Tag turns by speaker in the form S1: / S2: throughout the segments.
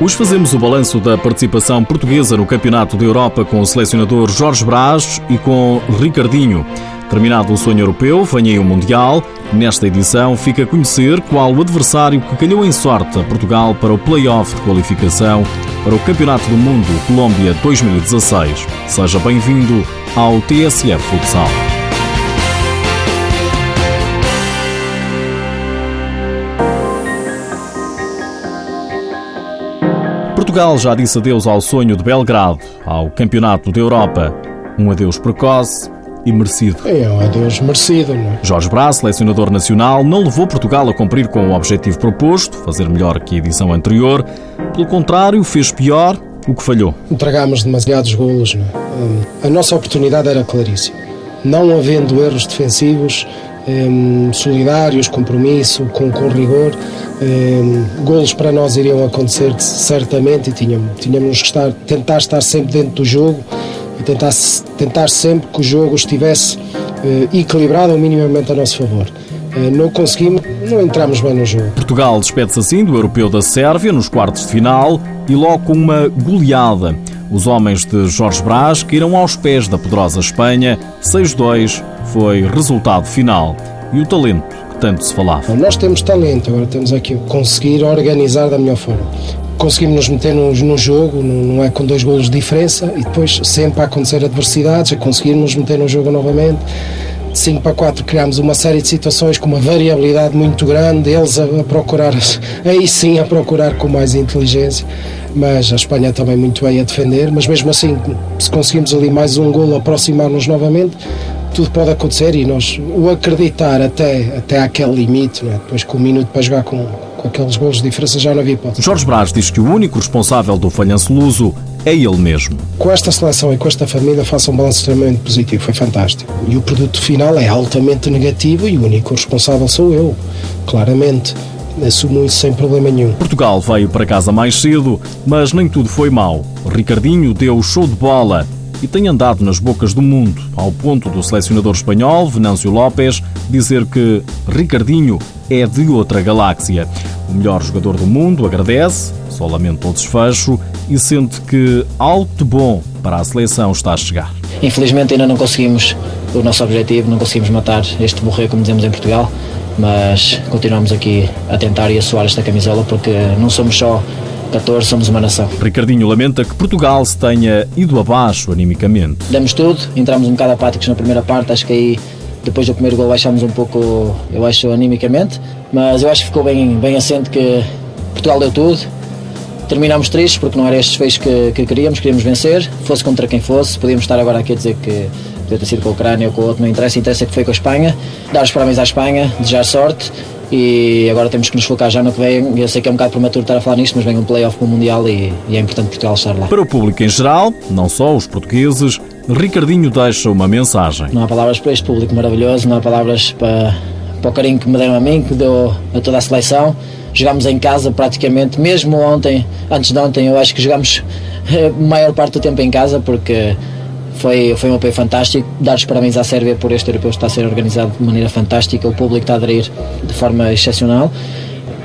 S1: Hoje fazemos o balanço da participação portuguesa no Campeonato da Europa com o selecionador Jorge Brás e com Ricardinho. Terminado o sonho europeu, vem aí o Mundial. Nesta edição fica a conhecer qual o adversário que calhou em sorte a Portugal para o play-off de qualificação para o Campeonato do Mundo Colômbia 2016. Seja bem-vindo ao TSF Futsal. Portugal já disse adeus ao sonho de Belgrado, ao Campeonato da Europa. Um adeus precoce e merecido.
S2: É um adeus merecido, não é?
S1: Jorge Brás, selecionador nacional, não levou Portugal a cumprir com o objetivo proposto, fazer melhor que a edição anterior. Pelo contrário, fez pior o que falhou.
S2: Entregámos demasiados golos, não é? Hum, a nossa oportunidade era claríssima. Não havendo erros defensivos, um, solidários, compromisso, com, com rigor. Golos para nós iriam acontecer certamente e tínhamos, tínhamos que estar, tentar estar sempre dentro do jogo e tentar, tentar sempre que o jogo estivesse uh, equilibrado ou minimamente a nosso favor. Uh, não conseguimos, não entramos bem no jogo.
S1: Portugal despede-se assim do europeu da Sérvia nos quartos de final e logo com uma goleada. Os homens de Jorge Brás caíram aos pés da poderosa Espanha. 6-2 foi resultado final. E o talento que tanto se falava.
S2: Nós temos talento, agora temos aqui conseguir organizar da melhor forma. Conseguimos nos meter no, no jogo, não é com dois golos de diferença, e depois sempre a acontecer adversidades, a conseguirmos meter no jogo novamente. 5 para 4 criámos uma série de situações com uma variabilidade muito grande, eles a, a, procurar, aí sim a procurar com mais inteligência, mas a Espanha também muito bem a defender, mas mesmo assim, se conseguimos ali mais um golo, aproximar-nos novamente, tudo pode acontecer e nós o acreditar até, até aquele limite, é? depois com um minuto para jogar com, com aqueles golos de diferença já não havia hipótese.
S1: Jorge Brás diz que o único responsável do falhanço luso é ele mesmo.
S2: Com esta seleção e com esta família faça um balanço extremamente positivo, foi fantástico. E o produto final é altamente negativo e o único responsável sou eu, claramente. Assumo isso sem problema nenhum.
S1: Portugal veio para casa mais cedo, mas nem tudo foi mau. Ricardinho deu show de bola e tem andado nas bocas do mundo, ao ponto do selecionador espanhol, Venâncio Lopes, dizer que Ricardinho é de outra galáxia. O melhor jogador do mundo agradece, só lamenta o desfecho e sente que algo de bom para a seleção está a chegar.
S3: Infelizmente ainda não conseguimos o nosso objetivo, não conseguimos matar este borrego, como dizemos em Portugal, mas continuamos aqui a tentar e a suar esta camisola porque não somos só 14 somos uma nação.
S1: Ricardinho lamenta que Portugal se tenha ido abaixo animicamente.
S3: Demos tudo, entramos um bocado apáticos na primeira parte, acho que aí depois do primeiro gol baixámos um pouco, eu acho, animicamente, mas eu acho que ficou bem, bem assente que Portugal deu tudo. Terminámos tristes porque não era estes feios que, que queríamos, queríamos vencer, fosse contra quem fosse, podíamos estar agora aqui a dizer que podia ter sido com a Ucrânia ou com o outro, não interessa, interessa que foi com a Espanha. Dar os parabéns à Espanha, desejar sorte e agora temos que nos focar já no que vem. Eu sei que é um bocado prematuro estar a falar nisto, mas vem um playoff para o Mundial e, e, é importante Portugal estar lá.
S1: Para o público em geral, não só os portugueses, Ricardinho deixa uma mensagem.
S3: Não há palavras para este público maravilhoso, não há palavras para, para o carinho que me deram a mim, que deu a toda a seleção. Jogámos em casa praticamente, mesmo ontem, antes de ontem, eu acho que jogámos a maior parte do tempo em casa, porque foi, foi um apoio fantástico. Dar os parabéns à Sérvia por este europeu estar a ser organizado de maneira fantástica, o público está a aderir de forma excepcional.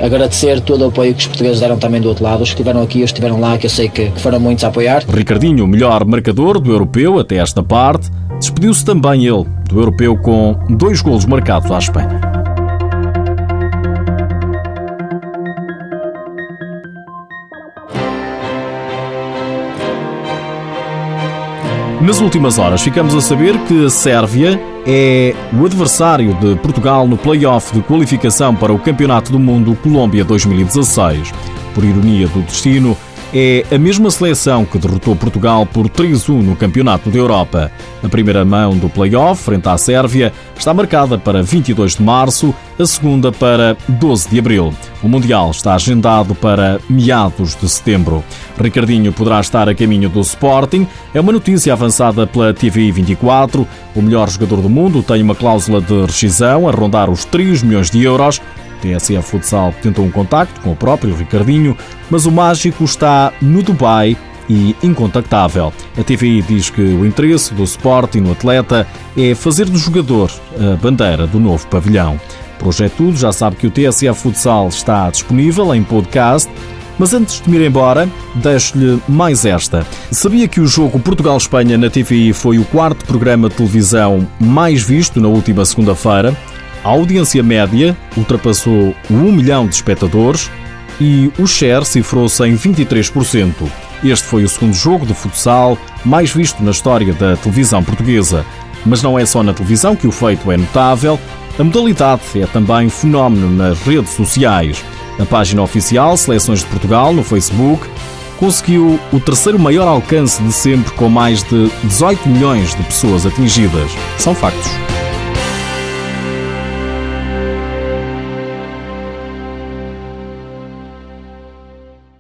S3: Agradecer todo o apoio que os portugueses deram também do outro lado, os que estiveram aqui, os que estiveram lá, que eu sei que, que foram muitos a apoiar.
S1: Ricardinho, o melhor marcador do europeu até esta parte, despediu-se também ele do europeu com dois golos marcados à Espanha. Nas últimas horas ficamos a saber que a Sérvia é o adversário de Portugal no play-off de qualificação para o Campeonato do Mundo Colômbia 2016. Por ironia do destino, é a mesma seleção que derrotou Portugal por 3-1 no Campeonato da Europa. A primeira mão do play-off, frente à Sérvia, está marcada para 22 de março, a segunda para 12 de abril. O Mundial está agendado para meados de setembro. Ricardinho poderá estar a caminho do Sporting. É uma notícia avançada pela TV 24. O melhor jogador do mundo tem uma cláusula de rescisão a rondar os 3 milhões de euros. TSF Futsal tentou um contacto com o próprio Ricardinho, mas o mágico está no Dubai e incontactável. A TVI diz que o interesse do Sporting no atleta é fazer do jogador a bandeira do novo pavilhão. Hoje é tudo, já sabe que o TSF Futsal está disponível em podcast Mas antes de me ir embora, deixo-lhe mais esta. Sabia que o jogo Portugal-Espanha na TVI foi o quarto programa de televisão mais visto na última segunda-feira? A audiência média ultrapassou o 1 milhão de espectadores e o share cifrou-se em 23%. Este foi o segundo jogo de futsal mais visto na história da televisão portuguesa. Mas não é só na televisão que o feito é notável, a modalidade é também fenómeno nas redes sociais. A página oficial Seleções de Portugal no Facebook conseguiu o terceiro maior alcance de sempre, com mais de 18 milhões de pessoas atingidas. São factos.